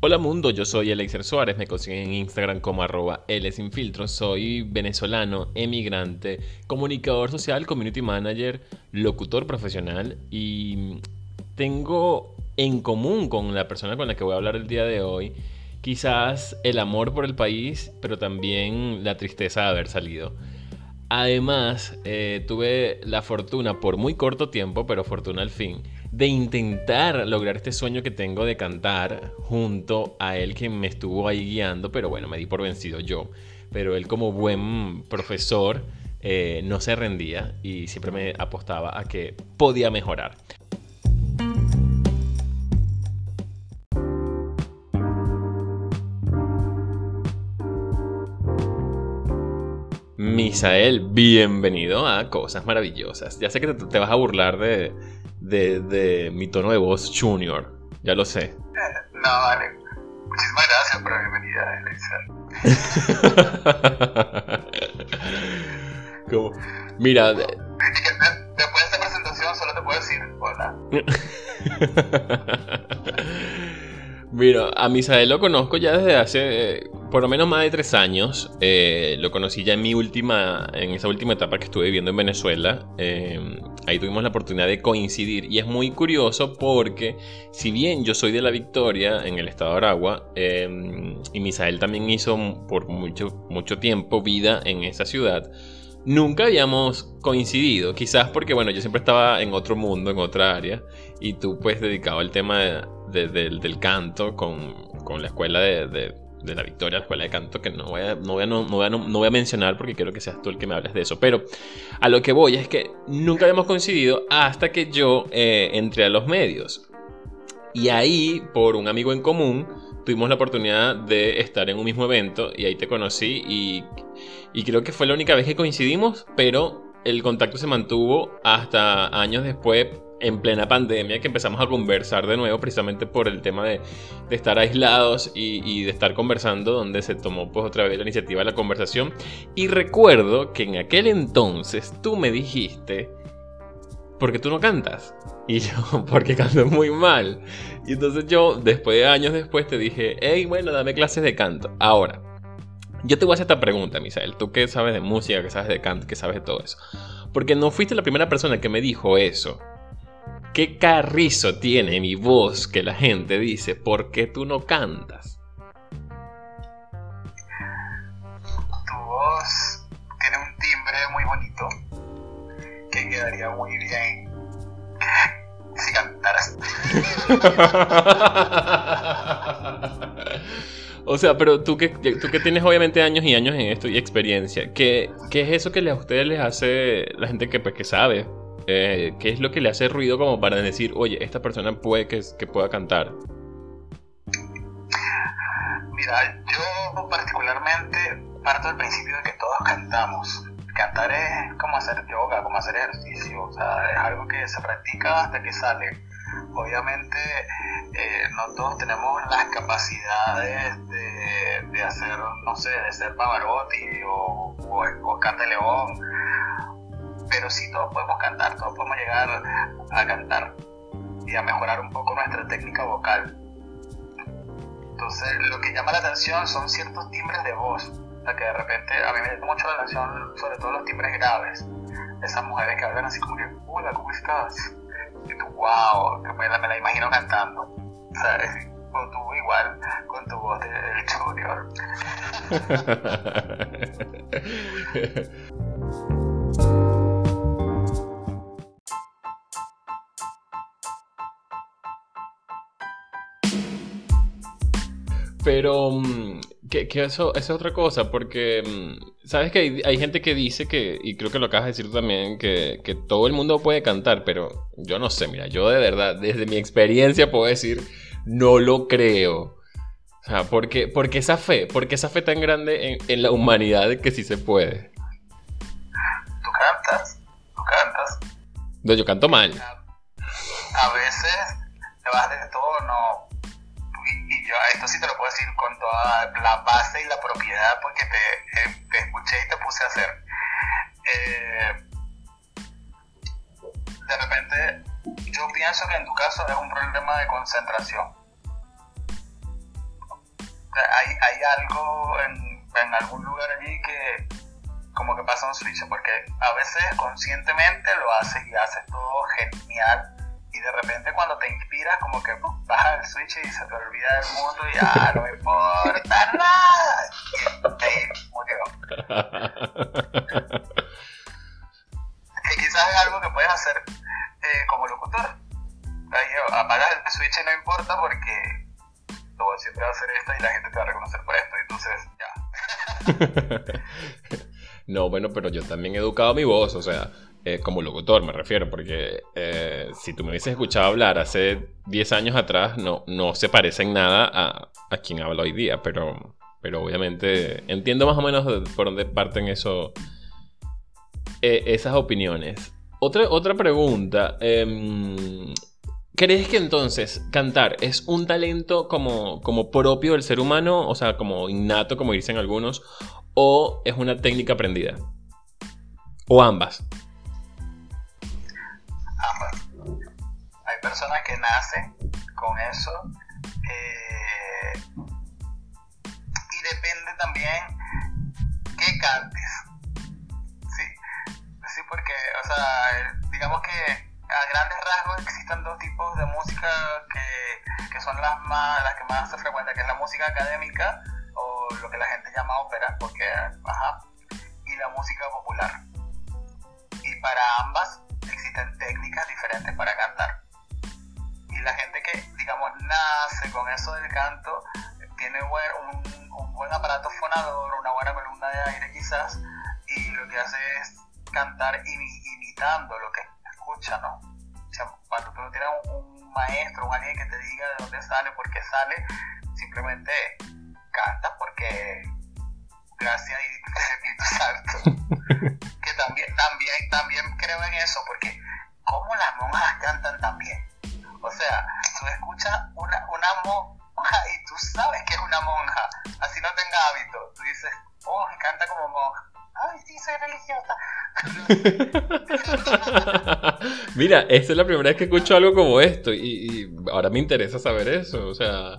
Hola mundo, yo soy Elixir Suárez, me consiguen en Instagram como arroba soy venezolano, emigrante, comunicador social, community manager, locutor profesional y tengo en común con la persona con la que voy a hablar el día de hoy quizás el amor por el país, pero también la tristeza de haber salido. Además, eh, tuve la fortuna por muy corto tiempo, pero fortuna al fin, de intentar lograr este sueño que tengo de cantar junto a él que me estuvo ahí guiando, pero bueno, me di por vencido yo. Pero él como buen profesor eh, no se rendía y siempre me apostaba a que podía mejorar. Misael, bienvenido a Cosas Maravillosas. Ya sé que te, vas a burlar de, de, mi tono de voz junior, ya lo sé. No, vale. Muchísimas gracias por la bienvenida, Como, mira... Después de esta presentación solo te puedo decir hola. Mira, a Misael lo conozco ya desde hace eh, por lo menos más de tres años. Eh, lo conocí ya en mi última, en esa última etapa que estuve viviendo en Venezuela. Eh, ahí tuvimos la oportunidad de coincidir y es muy curioso porque si bien yo soy de la Victoria en el estado de Aragua y Misael también hizo por mucho, mucho tiempo vida en esa ciudad nunca habíamos coincidido. Quizás porque, bueno, yo siempre estaba en otro mundo, en otra área, y tú pues dedicado al tema del, canto con, la escuela de, la Victoria, la escuela de canto, que no voy, a, no, voy a, no, voy a, mencionar porque quiero que seas tú el que me hables de eso. Pero a lo que voy es que nunca habíamos coincidido hasta que yo eh, entré a los medios. Y ahí, por un amigo en común, tuvimos la oportunidad de estar en un mismo evento y ahí te conocí y, y creo que fue la única vez que coincidimos, pero el contacto se mantuvo hasta años después en plena pandemia que empezamos a conversar de nuevo precisamente por el tema de, estar aislados y, y, de estar conversando donde se tomó pues otra vez la iniciativa de la conversación y recuerdo que en aquel entonces tú me dijiste porque tú no cantas y yo, porque canto muy mal. Y entonces yo, después de años después, te dije, hey, bueno, dame clases de canto. Ahora, yo te voy a hacer esta pregunta, Misael. Tú que sabes de música, que sabes de canto, que sabes de todo eso. Porque no fuiste la primera persona que me dijo eso. ¿Qué carrizo tiene mi voz que la gente dice, ¿por qué tú no cantas? Tu voz tiene un timbre muy bonito que quedaría muy bien si cantaras. o sea, pero tú que, tú que tienes obviamente años y años en esto y experiencia, ¿qué, qué es eso que a ustedes les hace la gente que, pues, que sabe? Eh, ¿Qué es lo que le hace ruido como para decir, oye, esta persona puede que, que pueda cantar? Mira, yo particularmente parto del principio de que todos cantamos cantar es como hacer yoga, como hacer ejercicio, o sea, es algo que se practica hasta que sale. Obviamente eh, no todos tenemos las capacidades de, hacer, no sé, de ser Pavarotti o, o Oscar de León, pero sí todos podemos cantar, todos podemos llegar a cantar y a mejorar un poco nuestra técnica vocal. Entonces, lo que llama la atención son ciertos timbres de voz que de repente a mí me llama mucho la atención, sobre todo los timbres graves. Esas mujeres que hablan así como que, hola, ¿cómo estás? Wow, me la, me la imagino cantando. ¿Sabes? O tú igual, con tu voz de, Junior. Pero mm, que, eso, es otra cosa, porque mm, sabes que hay, gente que dice que, y creo que lo acabas de decir tú también, que, todo el mundo puede cantar, pero yo no sé, mira, yo de verdad, desde mi experiencia puedo decir, no lo creo. O sea, porque, porque esa fe, porque esa fe tan grande en, la humanidad que sí se puede. ¿Tú cantas? ¿Tú cantas? No, yo canto mal. A veces te vas de tono yo esto sí te lo puedo decir con toda la base y la propiedad porque te, eh, escuché y te puse a hacer. Eh, de repente, yo pienso que en tu caso es un problema de concentración. hay, hay algo en, en algún lugar allí que como que pasa un switch, porque a veces conscientemente lo haces y haces todo genial y de repente cuando te inspiras como que baja bajas el switch y se te olvida del mundo y ya no me importa nada. Y ahí murió. Quizás es algo que puedes hacer eh, como locutor. Ahí apagas el switch y no importa porque todo siempre va a hacer esto y la gente te va a reconocer por esto entonces ya. No bueno pero yo también he educado mi voz o sea eh, como locutor me refiero, porque eh, si tú me hubieses escuchado hablar hace 10 años atrás, no, no se parece en nada a, a quien habla hoy día, pero, pero obviamente entiendo más o menos por dónde parten eso, eh, esas opiniones. Otra, otra pregunta. Em, ¿Crees que entonces cantar es un talento como, como propio del ser humano, o sea, como innato, como dicen algunos, o es una técnica aprendida? O ambas. Personas que nacen con eso. Eh, y depende también qué cantes. ¿sí? sí, porque, o sea, digamos que a grandes rasgos existen dos tipos de música que, que son las, más, las que más se frecuentan, que es la música académica o lo que la gente llama ópera, porque, ajá, y la música popular. Y para ambas existen técnicas diferentes para cantar la gente que, digamos, nace con eso del canto, tiene un, un buen aparato fonador, una buena columna de aire quizás, y lo que hace es cantar imitando lo que escucha, ¿no? O sea, cuando tú no tienes un, maestro, un alguien que te diga de dónde sale, por qué sale, simplemente cantas porque gracias y Espíritu Santo. También, también, también creo en eso, porque como las monjas cantan también. O sea, tú escuchas una, una monja y tú sabes que es una monja, así no tenga hábito. Tú dices, oh, canta como monja. Ay, sí, soy religiosa. Mira, esta es la primera vez que escucho algo como esto y, ahora me interesa saber eso. O sea,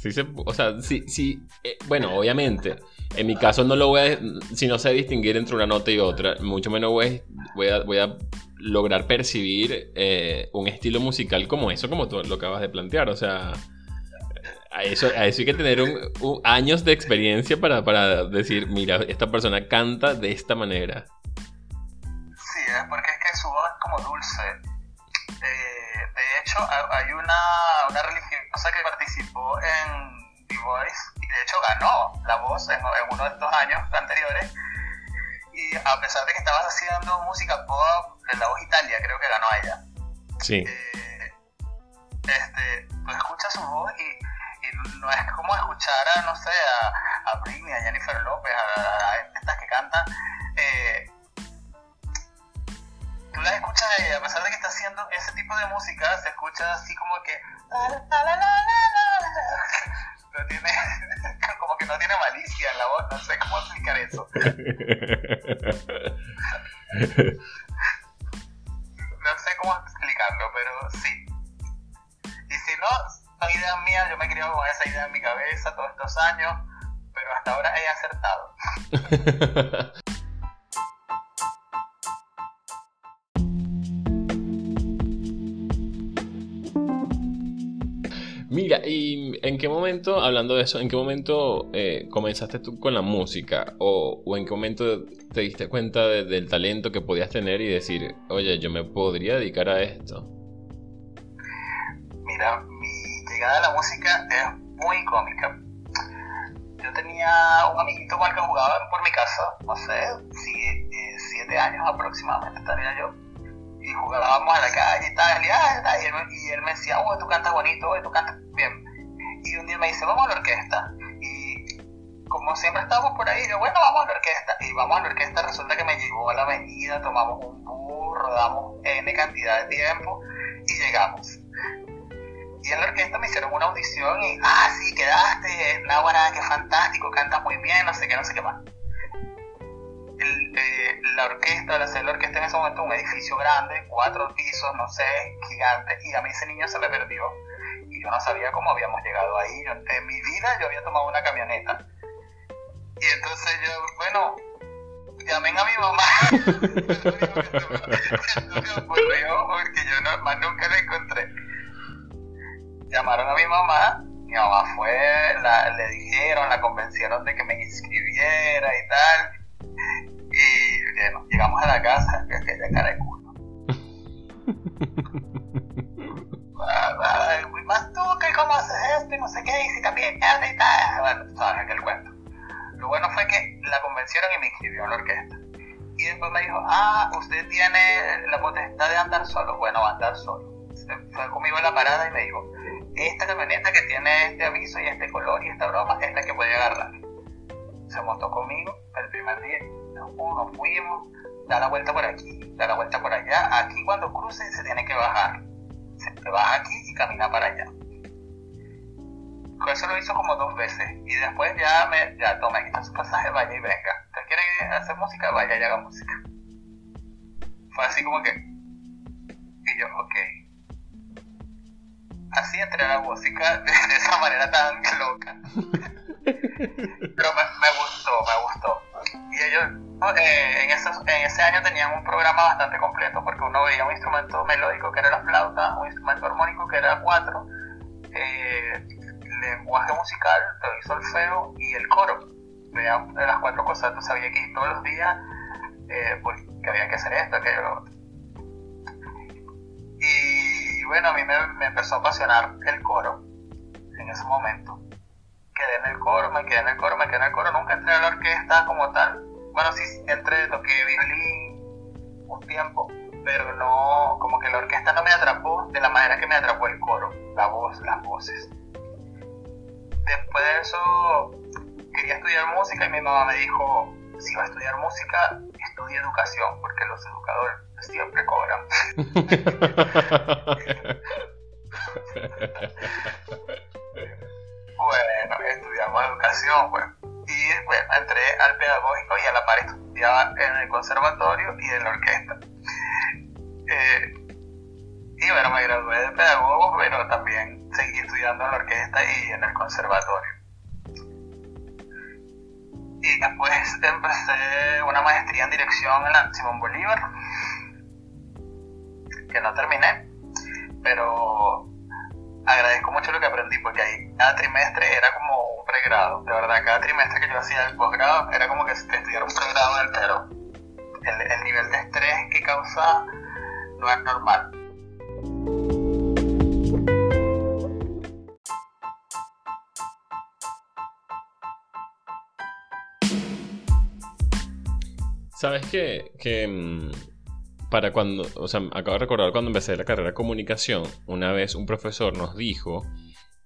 sí se, o sea, sí, sí, eh, bueno, obviamente. En mi caso no lo voy a, si no sé distinguir entre una nota y otra, mucho menos voy, voy, a, voy a lograr percibir eh, un estilo musical como eso, como tú lo acabas de plantear. O sea, a eso, a eso hay que tener un, años de experiencia para, para, decir, mira, esta persona canta de esta manera. Sí, porque es que su voz es como dulce. Eh, de hecho, hay una, una religiosa que participó en The Voice y de hecho ganó la voz en, en uno de estos años anteriores y a pesar de que estabas haciendo música pop, La Voz Italia creo que ganó ella. Sí. Eh, este, tú escuchas su voz y, no es como escuchar a, no sé, a, a Britney, a Jennifer López, a, estas que cantan. Eh, tú las escuchas y a pesar de que está haciendo ese tipo de música, se escucha así como que... No tiene, como que no tiene malicia en la voz, no sé cómo explicar eso. no sé cómo explicarlo, pero sí. Y si no, son ideas mías, yo me he criado con esa idea en mi cabeza todos estos años, pero hasta ahora he acertado. Mira, ¿y en qué momento, hablando de eso, en qué momento eh, comenzaste tú con la música? O, en qué momento te diste cuenta del talento que podías tener y decir, oye, yo me podría dedicar a esto? Mira, mi llegada a la música es muy cómica. Yo tenía un amiguito con el que jugaba por mi casa, no sé, siete años aproximadamente estaría yo jugábamos a la calle y tal, y, ah, y, él, y él me decía, oh, tú cantas bonito, oh, tú cantas bien. Y un día me dice, vamos a la orquesta. Y como siempre estábamos por ahí, yo, bueno, vamos a la orquesta. Y vamos a la orquesta, resulta que me llevó a la avenida, tomamos un bus, rodamos N cantidad de tiempo y llegamos. Y en la orquesta me hicieron una audición y, ah, sí, quedaste, Náhuara, qué fantástico, cantas muy bien, no sé qué, no sé qué más el, la orquesta, la, la orquesta en ese momento un edificio grande, cuatro pisos, no sé, gigante, y a mí ese niño se me perdió. Y yo no sabía cómo habíamos llegado ahí. en mi vida yo había tomado una camioneta. Y entonces yo, bueno, llamen a mi mamá. porque yo más nunca la encontré. Llamaron a mi mamá, mi mamá fue, le dijeron, la convencieron de que me inscribiera y tal. Y bueno, llegamos a la casa, que aquella cara de culo. más tú que cómo haces esto y no sé qué, y si también y tal. Bueno, sabes aquel cuento. Lo bueno fue que la convencieron y me inscribió en la orquesta. Y después me dijo, ah, usted tiene la potestad de andar solo. Bueno, va a andar solo. Fue conmigo en la parada y me dijo, esta camioneta que tiene este aviso y este color y esta broma es la que puede agarrar. Se montó conmigo el primer día, nos fuimos, da la vuelta por aquí, da la vuelta por allá. Aquí cuando cruce se tiene que bajar. Se baja aquí y camina para allá. Eso lo hizo como dos veces y después ya me, ya toma, está su pasaje, vaya y venga. ¿Usted quiere hacer música? Vaya y haga música. Fue así como que, y yo, ok. Así entré a la música de, esa manera tan loca. Pero me, gustó, me gustó. Y ellos eh, en, esos, en ese año tenían un programa bastante completo porque uno veía un instrumento melódico que era la flauta, un instrumento armónico que era cuatro, eh, lenguaje musical, el feo y el coro. Veía las cuatro cosas, tú sabía que todos los días pues, que había que hacer esto, aquello, Y bueno, a mí me, empezó a apasionar el coro en ese momento. Quedé en el coro, me quedé en el coro, me quedé en el coro, nunca entré a la orquesta como tal. Bueno, sí entré, toqué violín un tiempo, pero no, como que la orquesta no me atrapó de la manera que me atrapó el coro, la voz, las voces después de eso quería estudiar música y mi mamá me dijo, si va a estudiar música, estudie educación, porque los educadores siempre cobran. bueno, estudiamos educación, pues. Y bueno, entré al pedagógico y a la par estudiaba en el conservatorio y en la orquesta. Eh, y bueno, me gradué de pedagogo, pero también seguí estudiando en la orquesta y en el conservatorio. Y después empecé una maestría en dirección en la Simón Bolívar, que no terminé, pero agradezco mucho lo que aprendí, porque ahí cada trimestre era como un pregrado. De verdad, cada trimestre que yo hacía el posgrado era como que estudiara un pregrado entero. El, el nivel de estrés que causa no es normal. ¿Sabes qué? Que mm, para cuando, o sea, acabo de recordar cuando empecé la carrera de comunicación, una vez un profesor nos dijo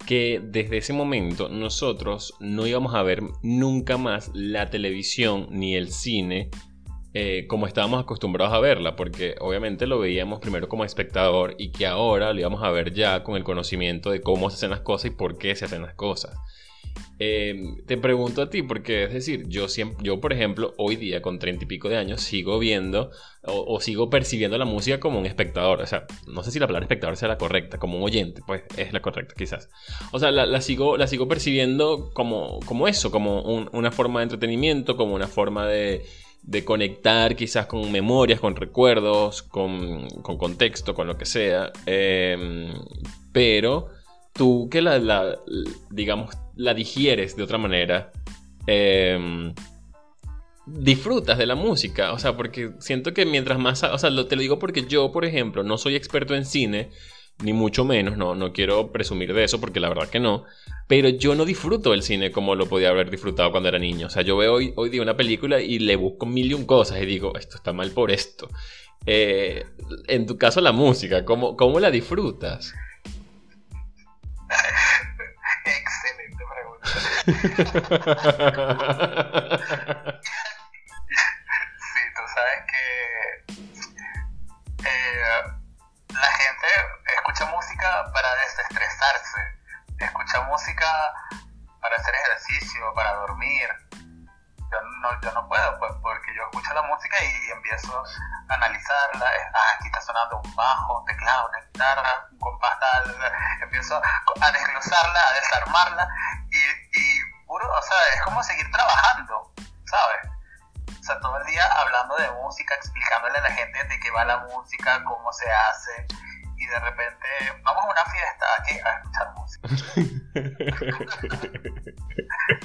que desde ese momento nosotros no íbamos a ver nunca más la televisión ni el cine eh, como estábamos acostumbrados a verla, porque obviamente lo veíamos primero como espectador y que ahora lo íbamos a ver ya con el conocimiento de cómo se hacen las cosas y por qué se hacen las cosas. Em, te pregunto a ti, porque es decir, yo, siempre, yo por ejemplo, hoy día con treinta y pico de años, sigo viendo o, sigo percibiendo la música como un espectador. O sea, no sé si la palabra espectador sea la correcta, como un oyente, pues es la correcta quizás. O sea, la, sigo, la sigo percibiendo como, como eso, como una forma de entretenimiento, como una forma de, de conectar quizás con memorias, con recuerdos, con, con contexto, con lo que sea. Em, pero tú que la, digamos, la digieres de otra manera, em, disfrutas de la música. O sea, porque siento que mientras más... O sea, te lo digo porque yo, por ejemplo, no soy experto en cine, ni mucho menos, no, no quiero presumir de eso porque la verdad que no. Pero yo no disfruto el cine como lo podía haber disfrutado cuando era niño. O sea, yo veo hoy, hoy día una película y le busco mil y un cosas y digo, esto está mal por esto. Eh, en tu caso, la música, ¿cómo, cómo la disfrutas? Excelente pregunta. sí, tú sabes que eh, la gente escucha música para desestresarse, escucha música para hacer ejercicio, para dormir. Yo no, yo no puedo, pues, porque yo escucho la música y empiezo a analizarla. Ah, aquí está sonando un bajo, teclado nada, una guitarra, un compás tal, empiezo a desglosarla, a desarmarla y, y puro, o sea, es como seguir trabajando, ¿sabes? O sea, todo el día hablando de música, explicándole a la gente de qué va la música, cómo se hace, y de repente vamos a una fiesta aquí a escuchar música.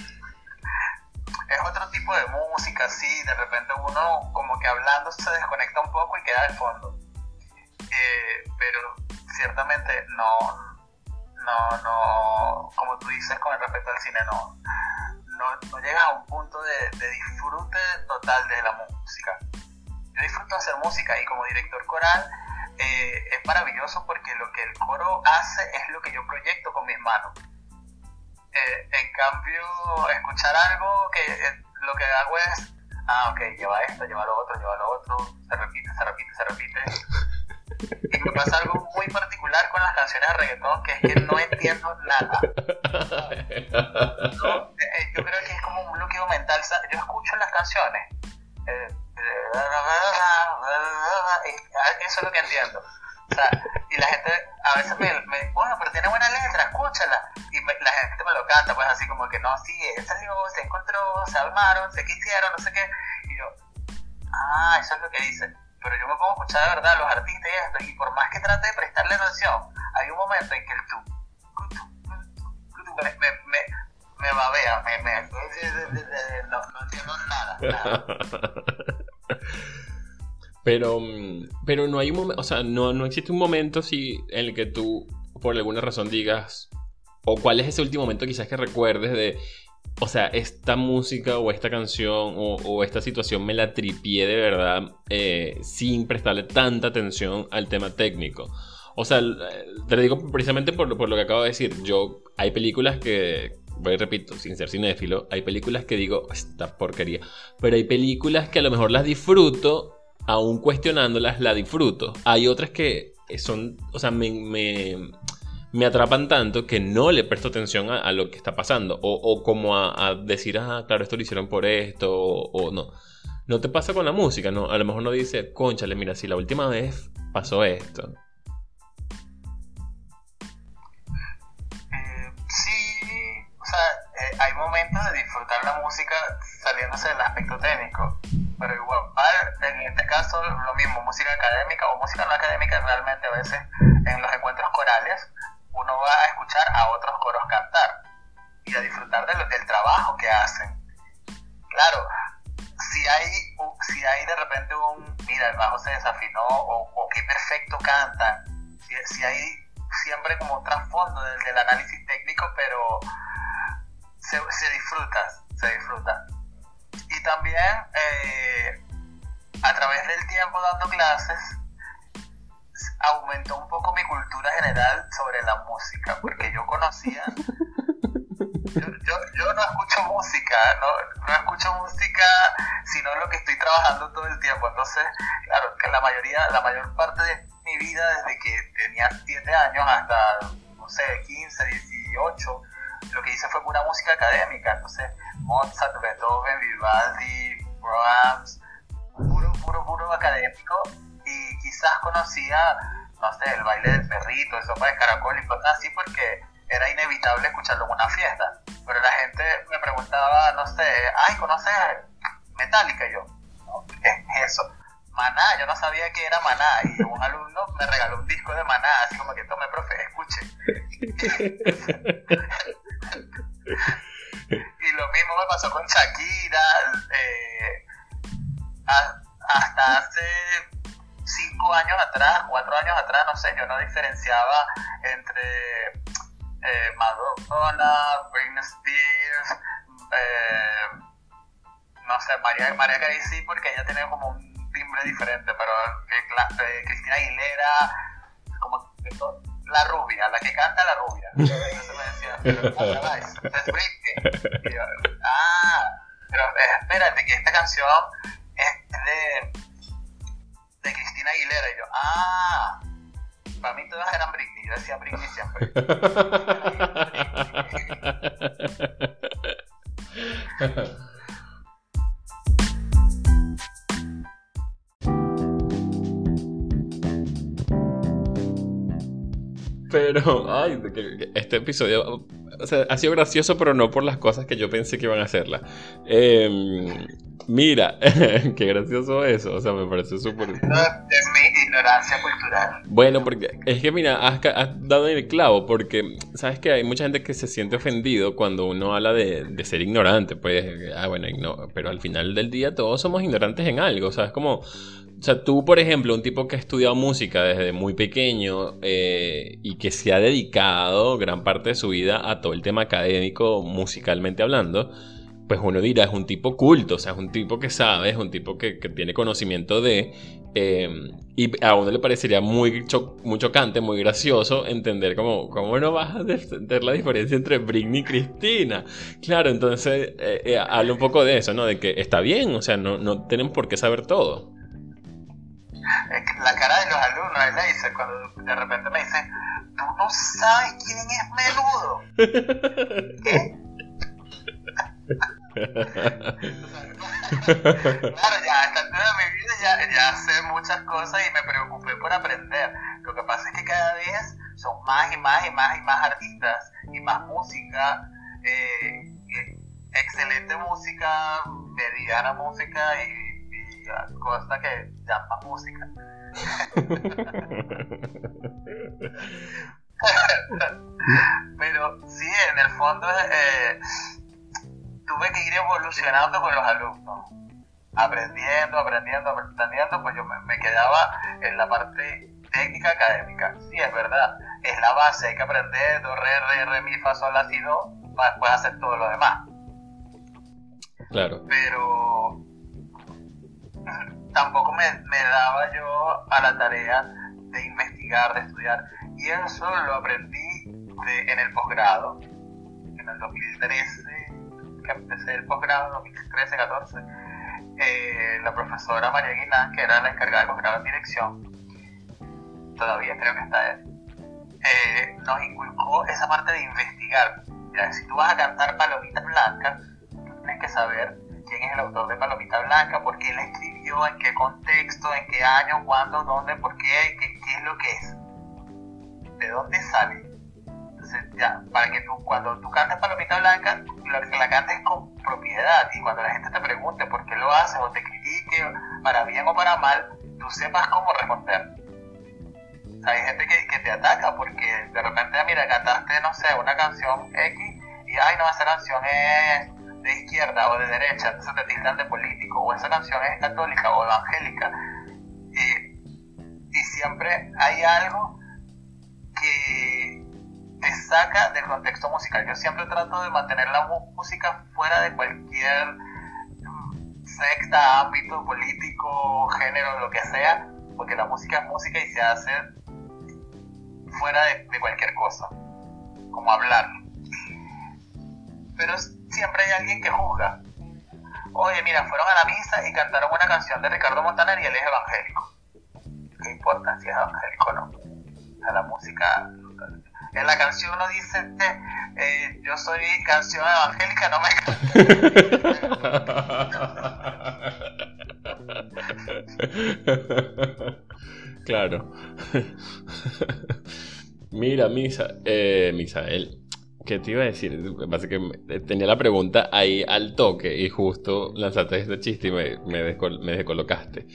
es otro tipo de música, sí, de repente uno como que hablando se desconecta un poco y queda de fondo. Eh, pero ciertamente no, no, no, como tú dices con respecto al cine, no, no, no llegas a un punto de, disfrute total de la música. Yo disfruto hacer música y como director coral eh, es maravilloso porque lo que el coro hace es lo que yo proyecto con mis manos. Eh, en cambio, escuchar algo que eh, lo que hago es, ah, ok, lleva esto, lleva lo otro, lleva lo otro, se repite, se repite, se repite. Y me pasa algo muy particular con las canciones de reggaetón, que es que no entiendo nada. yo creo que es como un bloqueo mental. Yo escucho las canciones. Eh, eso es lo que entiendo. Sea, y la gente a veces me, me bueno, pero tiene buena letra, escúchala. Y la gente me lo canta, pues así como que no, sí, salió, se encontró, se armaron, se quisieron, no sé qué. Y yo, ah, eso es lo que dice. Pero yo me pongo a escuchar de verdad los artistas y esto, y por más que trate de prestarle atención, hay un momento en que el tú, me, me, me, me babea, me, me, no, no entiendo nada, nada. Pero, pero no hay un momento, o sea, no, no existe un momento si, en el que tú, por alguna razón, digas, o cuál es ese último momento quizás que recuerdes de, o sea, esta música o esta canción o, o esta situación me la tripié de verdad eh, sin prestarle tanta atención al tema técnico. O sea, te lo digo precisamente por, por, lo que acabo de decir. Yo, hay películas que, voy repito, sin ser cinéfilo, hay películas que digo, esta porquería. Pero hay películas que a lo mejor las disfruto aún cuestionándolas, la disfruto. Hay otras que son, o sea, me, me, atrapan tanto que no le presto atención a, lo que está pasando. O, como a, decir, ah, claro, esto lo hicieron por esto, o, no. No te pasa con la música, ¿no? A lo mejor no dice, conchale, mira, si la última vez pasó esto. Eh, sí, o sea, eh, hay momentos de disfrutar la música saliéndose del aspecto técnico pero igual, en este caso lo mismo, música académica o música no académica, realmente a veces en los encuentros corales uno va a escuchar a otros coros cantar y a disfrutar del trabajo que hacen. Claro, si hay, si hay de repente un, mira, el bajo se desafinó o, qué perfecto cantan, si, hay siempre como trasfondo del, del análisis técnico, pero se, disfruta, se disfruta y también eh, través del tiempo dando clases aumentó un poco mi cultura general sobre la música, porque yo conocía, yo, yo, no escucho música, no, no, escucho música sino lo que estoy trabajando todo el tiempo, entonces, claro, que la mayoría, la mayor parte de mi vida desde que tenía 7 años hasta, no sé, 15, 18, lo que hice fue pura música académica, entonces Mozart, Beethoven, Vivaldi, Brahms, puro, puro, académico y quizás conocía, no sé, el baile del perrito, el sopa de caracol y cosas así porque era inevitable escucharlo en una fiesta. Pero la gente me preguntaba, no sé, ay, ¿conoces Metallica? Y yo, ¿qué es eso? Maná, yo no sabía que era Maná y un alumno me regaló un disco de Maná, así como que tome, profe, escuche. y lo mismo me pasó con Shakira. Eh, hasta sé, yo no diferenciaba entre eh, Madonna, Britney Spears, eh, no sé, María, María Carey sí, porque ella tenía como un timbre diferente, pero eh, Cristina Aguilera, como la rubia, la que canta la rubia. Entonces me decía, es Britney. Y yo, ah, pero eh, espérate, que esta canción es de, de Cristina Aguilera. Y yo, ah, para mí todas eran Britney. Yo decía Britney siempre. Pero, ay, este episodio o sea, ha sido gracioso, pero no por las cosas que yo pensé que iban a hacerla. Em, mira, qué gracioso eso, o sea, me parece súper... Es mi ignorancia cultural. Bueno, porque es que, mira, has, dado en el clavo, porque, ¿sabes que Hay mucha gente que se siente ofendido cuando uno habla de, ser ignorante, pues, ah, bueno, no, pero al final del día todos somos ignorantes en algo, o sea, es como o sea, tú, por ejemplo, un tipo que ha estudiado música desde muy pequeño eh, y que se ha dedicado gran parte de su vida a todo el tema académico, musicalmente hablando, pues uno dirá, es un tipo culto, o sea, es un tipo que sabe, es un tipo que, tiene conocimiento de... Em, y a uno le parecería muy, muy chocante, muy gracioso entender cómo, cómo no vas a entender la diferencia entre Britney y Cristina. Claro, entonces eh, eh, habla un poco de eso, ¿no? De que está bien, o sea, no, no tienen por qué saber todo la cara de los alumnos es dice cuando de repente me dicen, tú no sabes quién es menudo. ¿Qué? Claro, ya a esta altura de mi vida ya, ya, sé muchas cosas y me preocupé por aprender. Lo que pasa es que cada vez son más y más y más y más artistas y más música, eh, excelente música, mediana música y cosa que llama música. Pero sí, en el fondo eh, tuve que ir evolucionando con los alumnos, aprendiendo, aprendiendo, aprendiendo, pues yo me, quedaba en la parte técnica académica. Sí, es verdad, es la base, hay que aprender do, re, re, re, mi, fa, sol, la, si, do, para después hacer todo lo demás. Claro. Pero tampoco me, daba yo a la tarea de investigar, de estudiar. Y eso lo aprendí en el posgrado, en el 2013, que empecé el posgrado, 2013-14. Eh, la profesora María Aguilar, que era la encargada del posgrado en dirección, todavía creo que está él, eh, nos inculcó esa parte de investigar. si tú vas a cantar Palomitas Blancas, tienes que saber quién es el autor de Palomita Blanca, por qué la escribió, en qué contexto, en qué año, cuándo, dónde, por qué, qué es lo que es, de dónde sale. Ya, para que tú, cuando tú cantes Palomita Blanca, que la cantes con propiedad y cuando la gente te pregunte por qué lo haces o te critique, para bien o para mal, tú sepas cómo responder. O sea, hay gente que, que te ataca porque de repente, mira, cantaste, no sé, una canción X y, ay, no, esa canción es de izquierda o de derecha, entonces te tildan de político, o esa canción es católica o evangélica. Y, y siempre hay algo que te saca del contexto musical. Yo siempre trato de mantener la música fuera de cualquier mm, secta, ámbito político, género, lo que sea, porque la música es música y se hace fuera de, de cualquier cosa, como hablar. Pero siempre hay alguien que juzga. Oye, mira, fueron a la misa y cantaron una canción de Ricardo Montaner y él es evangélico. ¿Qué importa si es evangélico o no? O la música. En la canción no dice, eh, yo soy canción evangélica, no me claro. Mira, Misa, eh, Misael, ¿Qué te iba a decir? Básicamente tenía la pregunta ahí al toque y justo lanzaste este chiste y me, me, descolocaste.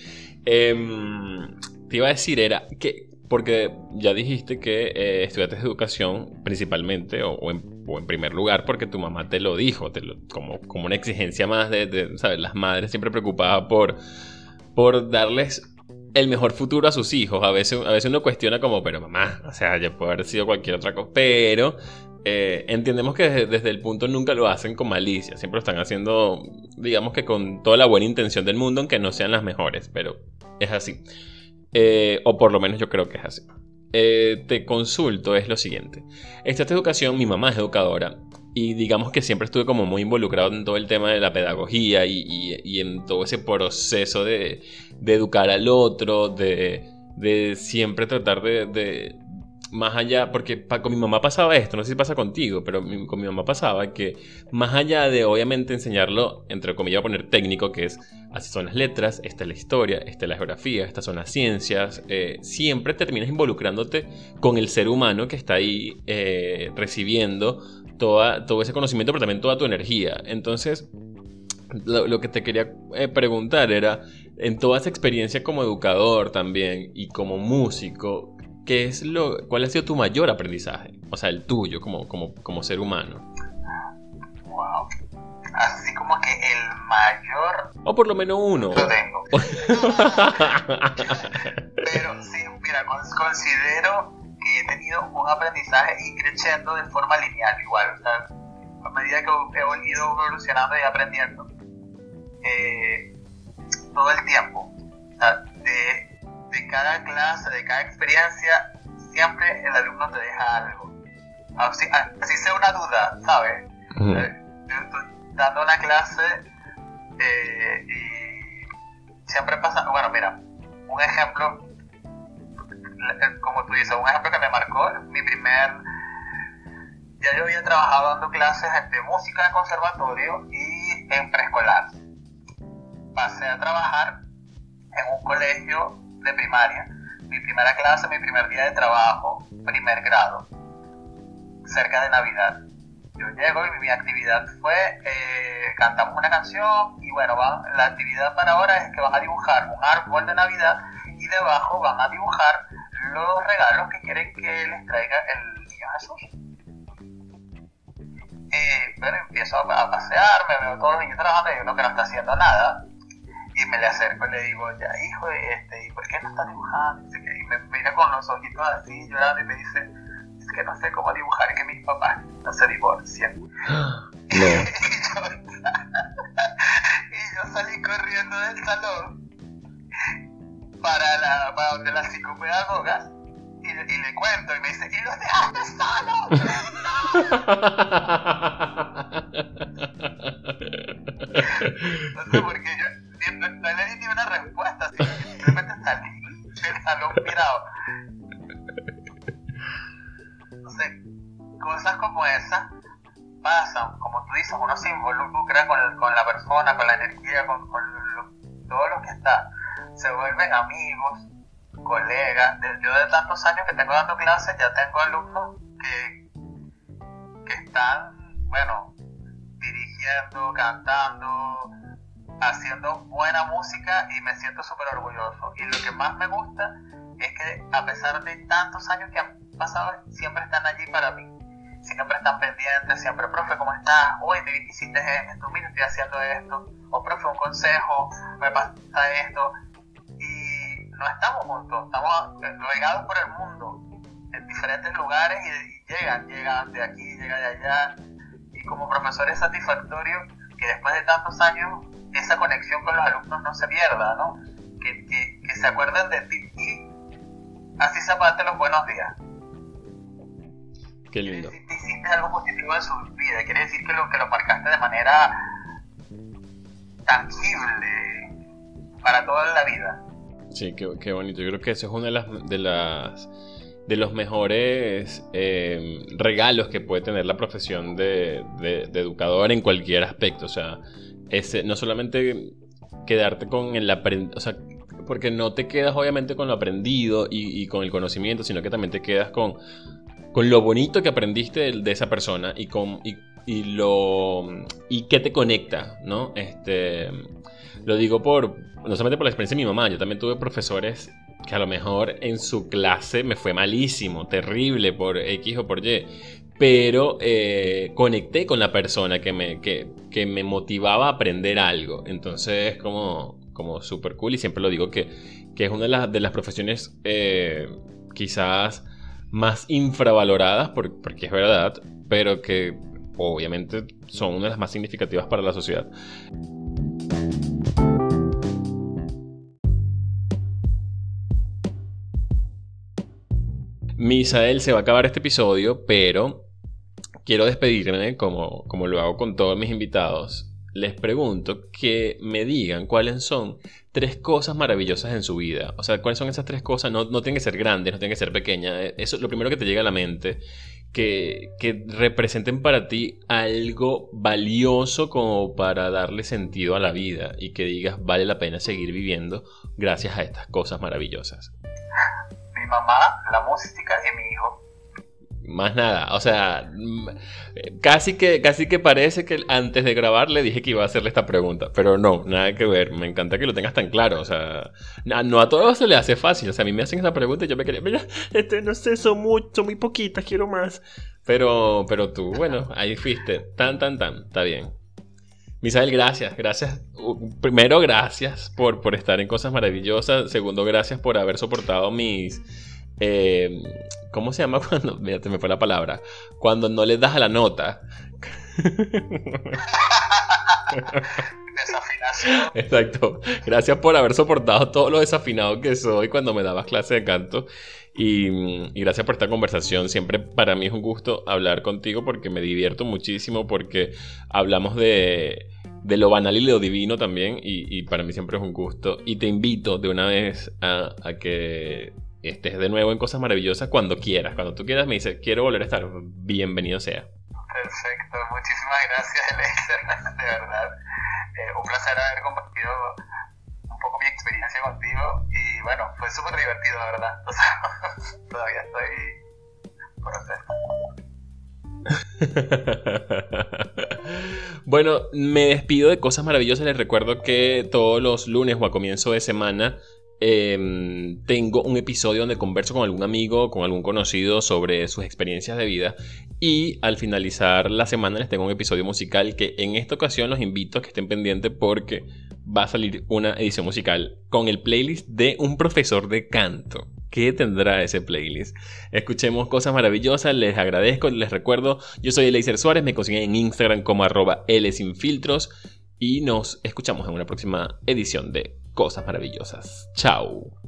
Em, te iba a decir, era que, porque ya dijiste que eh, estudiaste educación principalmente o, en, primer lugar porque tu mamá te lo dijo, como, una exigencia más de, ¿sabes? Las madres siempre preocupadas por, darles el mejor futuro a sus hijos. A veces, uno cuestiona como, pero mamá, o sea, ya puede haber sido cualquier otra cosa. Pero eh, entendemos que desde, el punto nunca lo hacen con malicia, siempre lo están haciendo, digamos que con toda la buena intención del mundo, aunque no sean las mejores, pero es así. Eh, o por lo menos yo creo que es así. Eh, te consulto es lo siguiente. Esta educación, mi mamá es educadora y digamos que siempre estuve como muy involucrado en todo el tema de la pedagogía y, en todo ese proceso de, educar al otro, de, siempre tratar de, más allá, porque con mi mamá pasaba esto, no sé si pasa contigo, pero con mi mamá pasaba que más allá de obviamente enseñarlo, entre comillas, poner técnico, que es así son las letras, esta es la historia, esta es la geografía, estas son las ciencias, eh, siempre terminas involucrándote con el ser humano que está ahí eh, recibiendo toda, todo ese conocimiento, pero también toda tu energía. Entonces, lo, que te quería eh, preguntar era, en toda esa experiencia como educador también y como músico, ¿qué es lo, ¿cuál ha sido tu mayor aprendizaje? O sea, el tuyo como, como, como ser humano. Wow. Así como que el mayor... O por lo menos uno. Lo tengo. Pero sí, mira, considero que he tenido un aprendizaje y creciendo de forma lineal igual. O sea, a medida que he ido evolucionando y aprendiendo, eh, todo el tiempo. de, de, cada clase, de cada experiencia, siempre el alumno te deja algo. Así, así sea una duda, ¿sabes? Eh, yo estoy dando una clase eh, y siempre pasa, bueno, mira, un ejemplo, como tú dices, un ejemplo que me marcó, mi primer, ya yo había trabajado dando clases de música en conservatorio y en preescolar pasé a trabajar en un colegio de primaria. Mi primera clase, mi primer día de trabajo, primer grado, cerca de Navidad. Yo llego y mi actividad fue, eh, cantamos una canción y bueno, la actividad para ahora es que van a dibujar un árbol de Navidad y debajo van a dibujar los regalos que quieren que les traiga el niño Jesús. Eh, bueno, empiezo a pasear, me veo todos los niños trabajando y uno que no está haciendo nada y me le acerco y le digo, ya hijo, este, ¿y por qué no estás dibujando? Y me mira con los ojitos así llorando y me dice, es que no sé cómo dibujar, que mis papás no se divorcian. y, yo, salí corriendo del salón para, la, para donde la psicopedagoga y, y le cuento y me dice, ¿y los dejaste solo? no sé por qué con, con la persona, con la energía, con, todo lo que está. Se vuelven amigos, colegas. Yo de tantos años que tengo dando clases, ya tengo alumnos que, que están, bueno, dirigiendo, cantando, haciendo buena música y me siento súper orgulloso. Y lo que más me gusta es que a pesar de tantos años que han pasado, siempre están allí para mí. Siempre están pendientes, siempre, profe, ¿cómo estás? Hoy te hiciste esto, mira, estoy haciendo esto. O, profe, un consejo, me pasa esto. Y no estamos juntos, estamos regados por el mundo, en diferentes lugares y, llegan, llegan de aquí, llegan de allá. Y como profesor es satisfactorio que después de tantos años esa conexión con los alumnos no se pierda, ¿no? Que, que, se acuerden de ti y así se aparte los buenos días. Qué lindo. Hiciste algo positivo en su vida, quiere decir que lo, que lo marcaste de manera tangible para toda la vida. Sí, qué, qué bonito. Yo creo que eso es una de las, de las de los mejores eh, regalos que puede tener la profesión de, de, de, educador en cualquier aspecto. O sea, ese, no solamente quedarte con el aprendido, sea, porque no te quedas obviamente con lo aprendido y, con el conocimiento, sino que también te quedas con, con lo bonito que aprendiste de, esa persona y con y, lo y qué te conecta, ¿no? Este lo digo por no solamente por la experiencia de mi mamá, yo también tuve profesores que a lo mejor en su clase me fue malísimo, terrible por X o por Y, pero eh, conecté con la persona que me, que, me motivaba a aprender algo. Entonces es como, como súper cool y siempre lo digo que, es una de las, de las profesiones eh, quizás más infravaloradas, porque es verdad, pero que obviamente son una de las más significativas para la sociedad. Misael, se va a acabar este episodio, pero quiero despedirme, como, como lo hago con todos mis invitados, les pregunto que me digan cuáles son tres cosas maravillosas en su vida. O sea, cuáles son esas tres cosas. No, no tienen que ser grandes, no tienen que ser pequeñas. Eh, eso es lo primero que te llega a la mente. Que, que representen para ti algo valioso como para darle sentido a la vida y que digas vale la pena seguir viviendo gracias a estas cosas maravillosas. Mi mamá, la música y mi más nada. O sea, mm, casi que, casi que parece que antes de grabar le dije que iba a hacerle esta pregunta. Pero no, nada que ver. Me encanta que lo tengas tan claro. O sea, no a todos se le hace fácil. O sea, a mí me hacen esa pregunta y yo me quería, mira, este, no sé, son, muy, muy poquitas, quiero más. Pero, pero tú, bueno, ahí fuiste. Tan, tan, tan. Está bien. Misael, gracias, gracias. Primero, gracias por, por estar en Cosas Maravillosas. Segundo, gracias por haber soportado mis, eh, ¿Cómo se llama cuando.? Mira, me fue la palabra. Cuando no le das a la nota. Desafinación. Exacto. Gracias por haber soportado todo lo desafinado que soy cuando me dabas clase de canto. Y, y, gracias por esta conversación. Siempre para mí es un gusto hablar contigo porque me divierto muchísimo, porque hablamos de, de lo banal y lo divino también. Y, y, para mí siempre es un gusto. Y te invito de una vez a, a que estés de nuevo en Cosas Maravillosas cuando quieras. Cuando tú quieras me dices, quiero volver a estar, bienvenido sea. Perfecto, muchísimas gracias, Eliezer, de verdad. Eh, un placer haber compartido un poco mi experiencia contigo y bueno, fue súper divertido, la verdad. O sea, todavía estoy por bueno, me despido de cosas maravillosas. Les recuerdo que todos los lunes o a comienzo de semana Em, tengo un episodio donde converso con algún amigo, con algún conocido sobre sus experiencias de vida. Y al finalizar la semana les tengo un episodio musical que en esta ocasión los invito a que estén pendientes porque va a salir una edición musical con el playlist de un profesor de canto. ¿Qué tendrá ese playlist? Escuchemos cosas maravillosas, les agradezco, les recuerdo, yo soy Eleiser Suárez, me consiguen en Instagram como arroba y nos escuchamos en una próxima edición de cosas maravillosas. Chao.